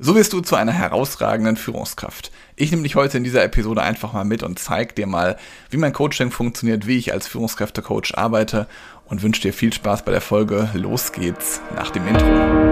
So wirst du zu einer herausragenden Führungskraft. Ich nehme dich heute in dieser Episode einfach mal mit und zeige dir mal, wie mein Coaching funktioniert, wie ich als Führungskräftecoach arbeite und wünsche dir viel Spaß bei der Folge. Los geht's nach dem Intro.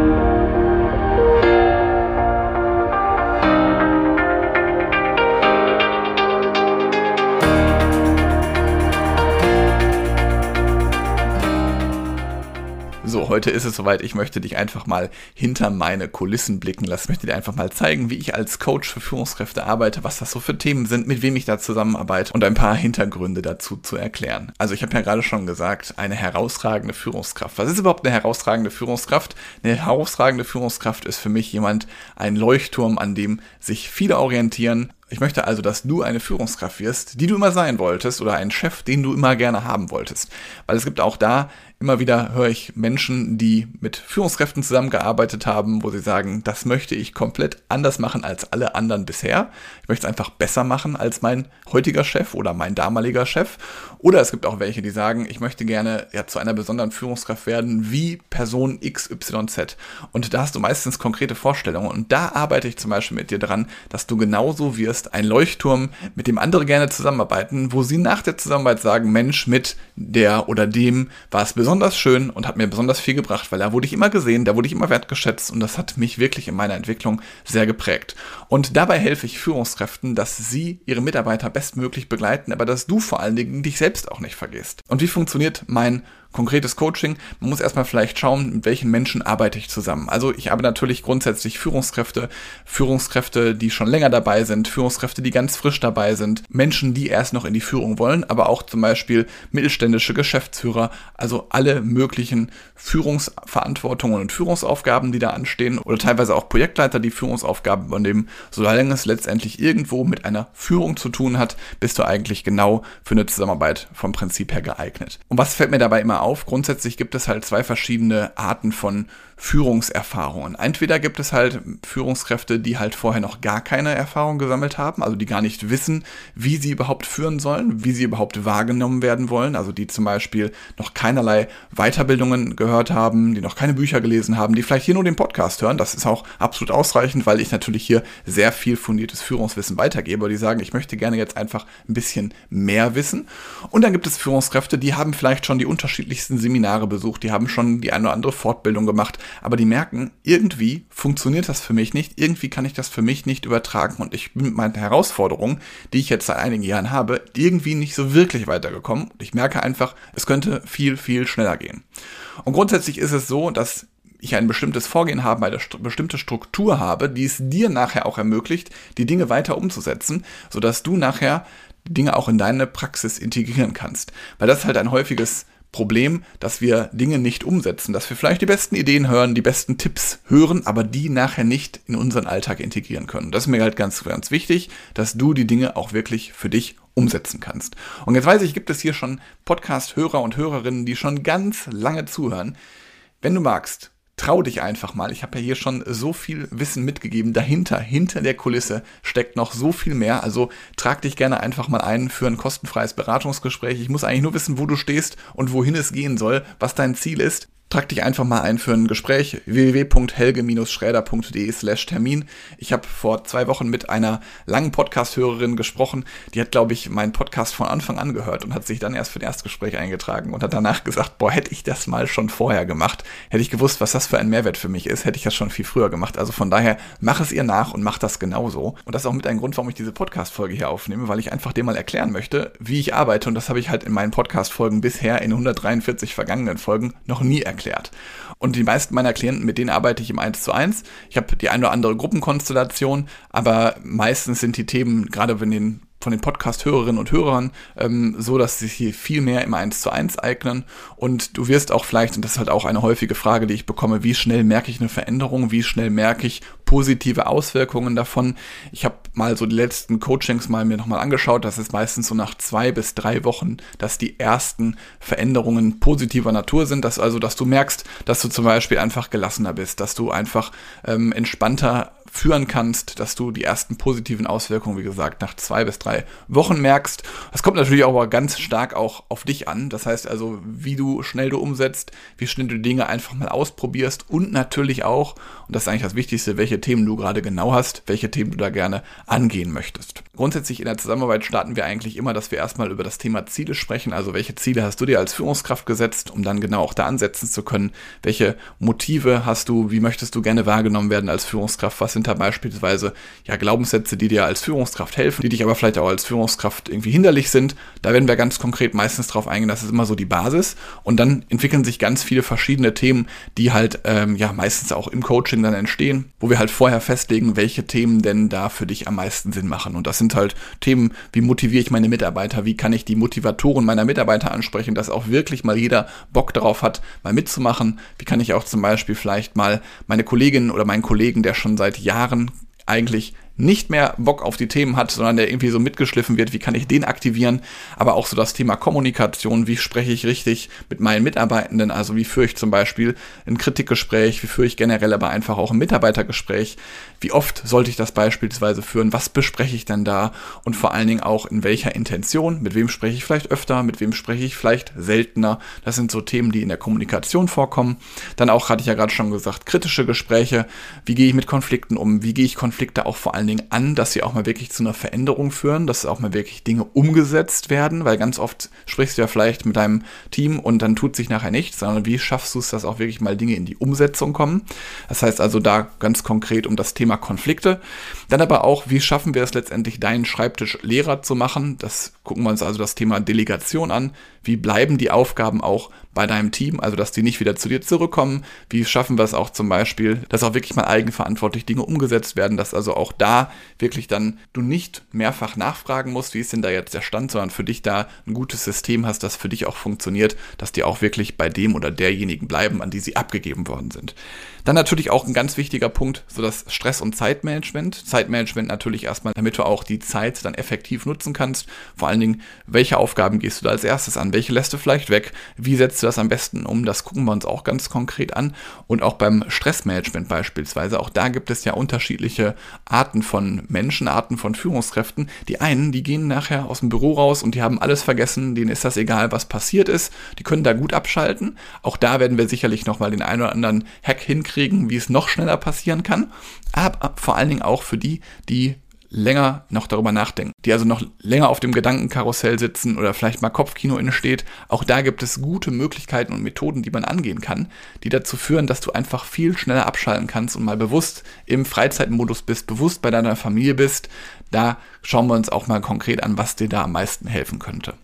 Heute ist es soweit. Ich möchte dich einfach mal hinter meine Kulissen blicken lassen. Ich möchte dir einfach mal zeigen, wie ich als Coach für Führungskräfte arbeite, was das so für Themen sind, mit wem ich da zusammenarbeite und ein paar Hintergründe dazu zu erklären. Also ich habe ja gerade schon gesagt, eine herausragende Führungskraft. Was ist überhaupt eine herausragende Führungskraft? Eine herausragende Führungskraft ist für mich jemand, ein Leuchtturm, an dem sich viele orientieren, ich möchte also, dass du eine Führungskraft wirst, die du immer sein wolltest oder ein Chef, den du immer gerne haben wolltest. Weil es gibt auch da Immer wieder höre ich Menschen, die mit Führungskräften zusammengearbeitet haben, wo sie sagen, das möchte ich komplett anders machen als alle anderen bisher. Ich möchte es einfach besser machen als mein heutiger Chef oder mein damaliger Chef. Oder es gibt auch welche, die sagen, ich möchte gerne ja, zu einer besonderen Führungskraft werden wie Person XYZ. Und da hast du meistens konkrete Vorstellungen. Und da arbeite ich zum Beispiel mit dir dran, dass du genauso wirst, ein Leuchtturm, mit dem andere gerne zusammenarbeiten, wo sie nach der Zusammenarbeit sagen, Mensch, mit der oder dem war es besonders besonders schön und hat mir besonders viel gebracht, weil da wurde ich immer gesehen, da wurde ich immer wertgeschätzt und das hat mich wirklich in meiner Entwicklung sehr geprägt. Und dabei helfe ich Führungskräften, dass sie ihre Mitarbeiter bestmöglich begleiten, aber dass du vor allen Dingen dich selbst auch nicht vergisst. Und wie funktioniert mein konkretes Coaching. Man muss erstmal vielleicht schauen, mit welchen Menschen arbeite ich zusammen. Also ich habe natürlich grundsätzlich Führungskräfte, Führungskräfte, die schon länger dabei sind, Führungskräfte, die ganz frisch dabei sind, Menschen, die erst noch in die Führung wollen, aber auch zum Beispiel mittelständische Geschäftsführer, also alle möglichen Führungsverantwortungen und Führungsaufgaben, die da anstehen oder teilweise auch Projektleiter, die Führungsaufgaben übernehmen. Solange es letztendlich irgendwo mit einer Führung zu tun hat, bist du eigentlich genau für eine Zusammenarbeit vom Prinzip her geeignet. Und was fällt mir dabei immer auf, grundsätzlich gibt es halt zwei verschiedene Arten von Führungserfahrungen. Entweder gibt es halt Führungskräfte, die halt vorher noch gar keine Erfahrung gesammelt haben, also die gar nicht wissen, wie sie überhaupt führen sollen, wie sie überhaupt wahrgenommen werden wollen, also die zum Beispiel noch keinerlei Weiterbildungen gehört haben, die noch keine Bücher gelesen haben, die vielleicht hier nur den Podcast hören. Das ist auch absolut ausreichend, weil ich natürlich hier sehr viel fundiertes Führungswissen weitergebe, die sagen, ich möchte gerne jetzt einfach ein bisschen mehr wissen. Und dann gibt es Führungskräfte, die haben vielleicht schon die unterschiedlichsten Seminare besucht, die haben schon die eine oder andere Fortbildung gemacht, aber die merken, irgendwie funktioniert das für mich nicht, irgendwie kann ich das für mich nicht übertragen. Und ich bin mit meinen Herausforderungen, die ich jetzt seit einigen Jahren habe, irgendwie nicht so wirklich weitergekommen. Und ich merke einfach, es könnte viel, viel schneller gehen. Und grundsätzlich ist es so, dass ich ein bestimmtes Vorgehen habe, eine st bestimmte Struktur habe, die es dir nachher auch ermöglicht, die Dinge weiter umzusetzen, sodass du nachher Dinge auch in deine Praxis integrieren kannst. Weil das halt ein häufiges Problem, dass wir Dinge nicht umsetzen, dass wir vielleicht die besten Ideen hören, die besten Tipps hören, aber die nachher nicht in unseren Alltag integrieren können. Das ist mir halt ganz, ganz wichtig, dass du die Dinge auch wirklich für dich umsetzen kannst. Und jetzt weiß ich, gibt es hier schon Podcast-Hörer und Hörerinnen, die schon ganz lange zuhören. Wenn du magst, trau dich einfach mal. Ich habe ja hier schon so viel Wissen mitgegeben. Dahinter, hinter der Kulisse steckt noch so viel mehr. Also trag dich gerne einfach mal ein für ein kostenfreies Beratungsgespräch. Ich muss eigentlich nur wissen, wo du stehst und wohin es gehen soll, was dein Ziel ist. Trag dich einfach mal ein für ein Gespräch www.helge-schräder.de slash Termin. Ich habe vor zwei Wochen mit einer langen Podcast-Hörerin gesprochen. Die hat, glaube ich, meinen Podcast von Anfang an gehört und hat sich dann erst für ein Erstgespräch eingetragen und hat danach gesagt, boah, hätte ich das mal schon vorher gemacht, hätte ich gewusst, was das für ein Mehrwert für mich ist, hätte ich das schon viel früher gemacht. Also von daher, mach es ihr nach und mach das genauso. Und das ist auch mit ein Grund, warum ich diese Podcast-Folge hier aufnehme, weil ich einfach dir mal erklären möchte, wie ich arbeite. Und das habe ich halt in meinen Podcast-Folgen bisher in 143 vergangenen Folgen noch nie erklärt erklärt. Und die meisten meiner Klienten, mit denen arbeite ich im 1 zu 1. Ich habe die eine oder andere Gruppenkonstellation, aber meistens sind die Themen, gerade wenn den von den Podcast-Hörerinnen und Hörern ähm, so, dass sie sich hier viel mehr im 1 zu 1 eignen. Und du wirst auch vielleicht, und das ist halt auch eine häufige Frage, die ich bekomme, wie schnell merke ich eine Veränderung, wie schnell merke ich positive Auswirkungen davon. Ich habe mal so die letzten Coachings mal mir nochmal angeschaut. Das ist meistens so nach zwei bis drei Wochen, dass die ersten Veränderungen positiver Natur sind. Dass also, dass du merkst, dass du zum Beispiel einfach gelassener bist, dass du einfach ähm, entspannter führen kannst, dass du die ersten positiven Auswirkungen, wie gesagt, nach zwei bis drei Wochen merkst. Das kommt natürlich auch ganz stark auch auf dich an. Das heißt also, wie du schnell du umsetzt, wie schnell du Dinge einfach mal ausprobierst und natürlich auch, und das ist eigentlich das Wichtigste, welche Themen du gerade genau hast, welche Themen du da gerne angehen möchtest. Grundsätzlich in der Zusammenarbeit starten wir eigentlich immer, dass wir erstmal über das Thema Ziele sprechen. Also welche Ziele hast du dir als Führungskraft gesetzt, um dann genau auch da ansetzen zu können? Welche Motive hast du? Wie möchtest du gerne wahrgenommen werden als Führungskraft? Was sind da beispielsweise ja Glaubenssätze, die dir als Führungskraft helfen, die dich aber vielleicht auch als Führungskraft irgendwie hinderlich sind? Da werden wir ganz konkret meistens drauf eingehen. Das ist immer so die Basis. Und dann entwickeln sich ganz viele verschiedene Themen, die halt ähm, ja meistens auch im Coaching dann entstehen, wo wir halt vorher festlegen, welche Themen denn da für dich am meisten Sinn machen. Und das sind halt Themen, wie motiviere ich meine Mitarbeiter, wie kann ich die Motivatoren meiner Mitarbeiter ansprechen, dass auch wirklich mal jeder Bock darauf hat, mal mitzumachen. Wie kann ich auch zum Beispiel vielleicht mal meine Kollegin oder meinen Kollegen, der schon seit Jahren eigentlich nicht mehr Bock auf die Themen hat, sondern der irgendwie so mitgeschliffen wird, wie kann ich den aktivieren, aber auch so das Thema Kommunikation, wie spreche ich richtig mit meinen Mitarbeitenden, also wie führe ich zum Beispiel ein Kritikgespräch, wie führe ich generell aber einfach auch ein Mitarbeitergespräch, wie oft sollte ich das beispielsweise führen, was bespreche ich denn da? Und vor allen Dingen auch in welcher Intention, mit wem spreche ich vielleicht öfter, mit wem spreche ich vielleicht seltener, das sind so Themen, die in der Kommunikation vorkommen. Dann auch, hatte ich ja gerade schon gesagt, kritische Gespräche, wie gehe ich mit Konflikten um, wie gehe ich Konflikte auch vor allen allen Dingen an, dass sie auch mal wirklich zu einer Veränderung führen, dass auch mal wirklich Dinge umgesetzt werden, weil ganz oft sprichst du ja vielleicht mit deinem Team und dann tut sich nachher nichts, sondern wie schaffst du es, dass auch wirklich mal Dinge in die Umsetzung kommen? Das heißt also da ganz konkret um das Thema Konflikte. Dann aber auch, wie schaffen wir es letztendlich, deinen Schreibtisch leerer zu machen? Das gucken wir uns also das Thema Delegation an. Wie bleiben die Aufgaben auch bei deinem Team, also dass die nicht wieder zu dir zurückkommen. Wie schaffen wir es auch zum Beispiel, dass auch wirklich mal eigenverantwortlich Dinge umgesetzt werden, dass also auch da wirklich dann du nicht mehrfach nachfragen musst, wie ist denn da jetzt der Stand, sondern für dich da ein gutes System hast, das für dich auch funktioniert, dass die auch wirklich bei dem oder derjenigen bleiben, an die sie abgegeben worden sind. Dann natürlich auch ein ganz wichtiger Punkt, so das Stress- und Zeitmanagement. Zeitmanagement natürlich erstmal, damit du auch die Zeit dann effektiv nutzen kannst. Vor allen Dingen, welche Aufgaben gehst du da als erstes an? Welche lässt du vielleicht weg? Wie setzt du das am besten um? Das gucken wir uns auch ganz konkret an. Und auch beim Stressmanagement beispielsweise. Auch da gibt es ja unterschiedliche Arten von Menschen, Arten von Führungskräften. Die einen, die gehen nachher aus dem Büro raus und die haben alles vergessen. Denen ist das egal, was passiert ist. Die können da gut abschalten. Auch da werden wir sicherlich nochmal den einen oder anderen Hack hinkriegen kriegen, wie es noch schneller passieren kann, aber vor allen Dingen auch für die, die länger noch darüber nachdenken, die also noch länger auf dem Gedankenkarussell sitzen oder vielleicht mal Kopfkino inne Auch da gibt es gute Möglichkeiten und Methoden, die man angehen kann, die dazu führen, dass du einfach viel schneller abschalten kannst und mal bewusst im Freizeitmodus bist, bewusst bei deiner Familie bist. Da schauen wir uns auch mal konkret an, was dir da am meisten helfen könnte.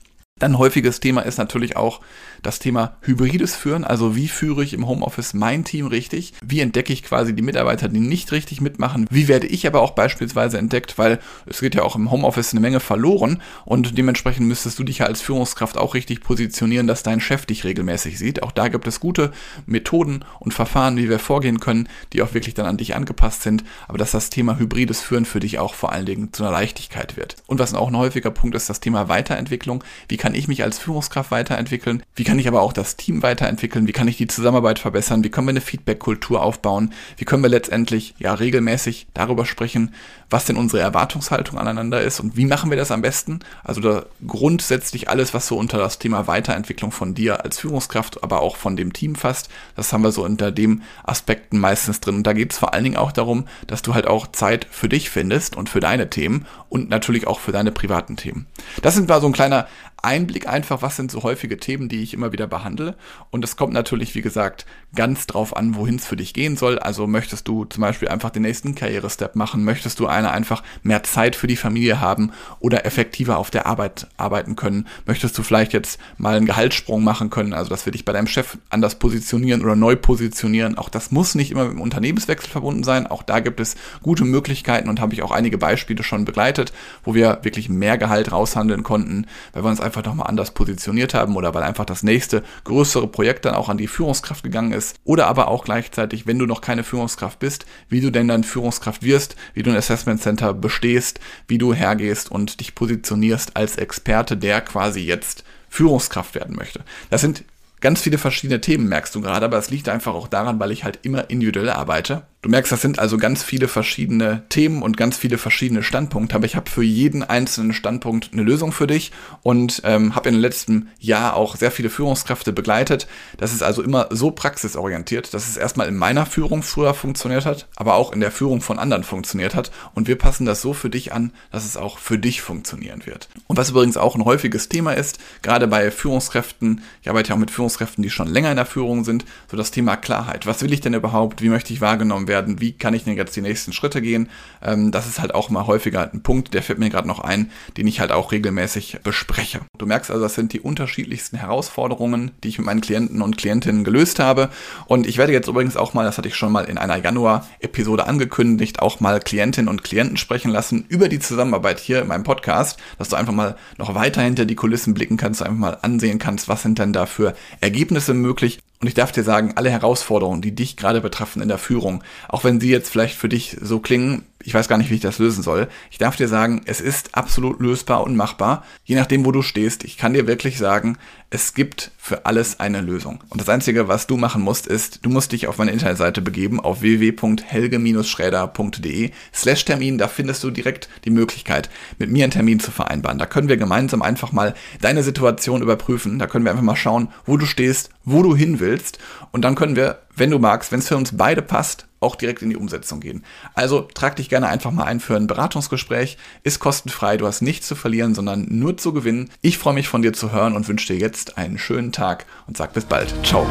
Dann häufiges Thema ist natürlich auch das Thema hybrides Führen. Also wie führe ich im Homeoffice mein Team richtig? Wie entdecke ich quasi die Mitarbeiter, die nicht richtig mitmachen? Wie werde ich aber auch beispielsweise entdeckt? Weil es geht ja auch im Homeoffice eine Menge verloren und dementsprechend müsstest du dich ja als Führungskraft auch richtig positionieren, dass dein Chef dich regelmäßig sieht. Auch da gibt es gute Methoden und Verfahren, wie wir vorgehen können, die auch wirklich dann an dich angepasst sind. Aber dass das Thema hybrides Führen für dich auch vor allen Dingen zu einer Leichtigkeit wird. Und was auch ein häufiger Punkt ist, das Thema Weiterentwicklung. Wie kann kann ich mich als Führungskraft weiterentwickeln? Wie kann ich aber auch das Team weiterentwickeln? Wie kann ich die Zusammenarbeit verbessern? Wie können wir eine Feedback-Kultur aufbauen? Wie können wir letztendlich ja regelmäßig darüber sprechen, was denn unsere Erwartungshaltung aneinander ist und wie machen wir das am besten? Also da grundsätzlich alles, was so unter das Thema Weiterentwicklung von dir als Führungskraft, aber auch von dem Team fasst, das haben wir so unter dem Aspekten meistens drin. Und da geht es vor allen Dingen auch darum, dass du halt auch Zeit für dich findest und für deine Themen und natürlich auch für deine privaten Themen. Das sind mal so ein kleiner Einblick einfach, was sind so häufige Themen, die ich immer wieder behandle. Und es kommt natürlich, wie gesagt, ganz drauf an, wohin es für dich gehen soll. Also möchtest du zum Beispiel einfach den nächsten Karrierestep machen? Möchtest du eine einfach mehr Zeit für die Familie haben oder effektiver auf der Arbeit arbeiten können? Möchtest du vielleicht jetzt mal einen Gehaltssprung machen können? Also, dass wir dich bei deinem Chef anders positionieren oder neu positionieren. Auch das muss nicht immer mit dem Unternehmenswechsel verbunden sein. Auch da gibt es gute Möglichkeiten und habe ich auch einige Beispiele schon begleitet, wo wir wirklich mehr Gehalt raushandeln konnten, weil wir uns einfach einfach nochmal anders positioniert haben oder weil einfach das nächste größere Projekt dann auch an die Führungskraft gegangen ist. Oder aber auch gleichzeitig, wenn du noch keine Führungskraft bist, wie du denn dann Führungskraft wirst, wie du ein Assessment Center bestehst, wie du hergehst und dich positionierst als Experte, der quasi jetzt Führungskraft werden möchte. Das sind ganz viele verschiedene Themen, merkst du gerade, aber es liegt einfach auch daran, weil ich halt immer individuell arbeite Du merkst, das sind also ganz viele verschiedene Themen und ganz viele verschiedene Standpunkte, aber ich habe für jeden einzelnen Standpunkt eine Lösung für dich und ähm, habe in den letzten Jahr auch sehr viele Führungskräfte begleitet. Das ist also immer so praxisorientiert, dass es erstmal in meiner Führung früher funktioniert hat, aber auch in der Führung von anderen funktioniert hat und wir passen das so für dich an, dass es auch für dich funktionieren wird. Und was übrigens auch ein häufiges Thema ist, gerade bei Führungskräften, ich arbeite ja auch mit Führungskräften, die schon länger in der Führung sind, so das Thema Klarheit. Was will ich denn überhaupt? Wie möchte ich wahrgenommen werden? Werden, wie kann ich denn jetzt die nächsten Schritte gehen. Ähm, das ist halt auch mal häufiger ein Punkt, der fällt mir gerade noch ein, den ich halt auch regelmäßig bespreche. Du merkst also, das sind die unterschiedlichsten Herausforderungen, die ich mit meinen Klienten und Klientinnen gelöst habe. Und ich werde jetzt übrigens auch mal, das hatte ich schon mal in einer Januar-Episode angekündigt, auch mal Klientinnen und Klienten sprechen lassen über die Zusammenarbeit hier in meinem Podcast, dass du einfach mal noch weiter hinter die Kulissen blicken kannst, einfach mal ansehen kannst, was sind denn da für Ergebnisse möglich und ich darf dir sagen, alle Herausforderungen, die dich gerade betreffen in der Führung, auch wenn sie jetzt vielleicht für dich so klingen, ich weiß gar nicht, wie ich das lösen soll. Ich darf dir sagen, es ist absolut lösbar und machbar, je nachdem, wo du stehst. Ich kann dir wirklich sagen, es gibt für alles eine Lösung. Und das Einzige, was du machen musst, ist, du musst dich auf meine Internetseite begeben, auf www.helge-schräder.de slash Termin. Da findest du direkt die Möglichkeit, mit mir einen Termin zu vereinbaren. Da können wir gemeinsam einfach mal deine Situation überprüfen. Da können wir einfach mal schauen, wo du stehst, wo du hin willst. Und dann können wir, wenn du magst, wenn es für uns beide passt, auch direkt in die Umsetzung gehen. Also trag dich gerne einfach mal ein für ein Beratungsgespräch. Ist kostenfrei, du hast nichts zu verlieren, sondern nur zu gewinnen. Ich freue mich von dir zu hören und wünsche dir jetzt einen schönen Tag und sag bis bald. Ciao.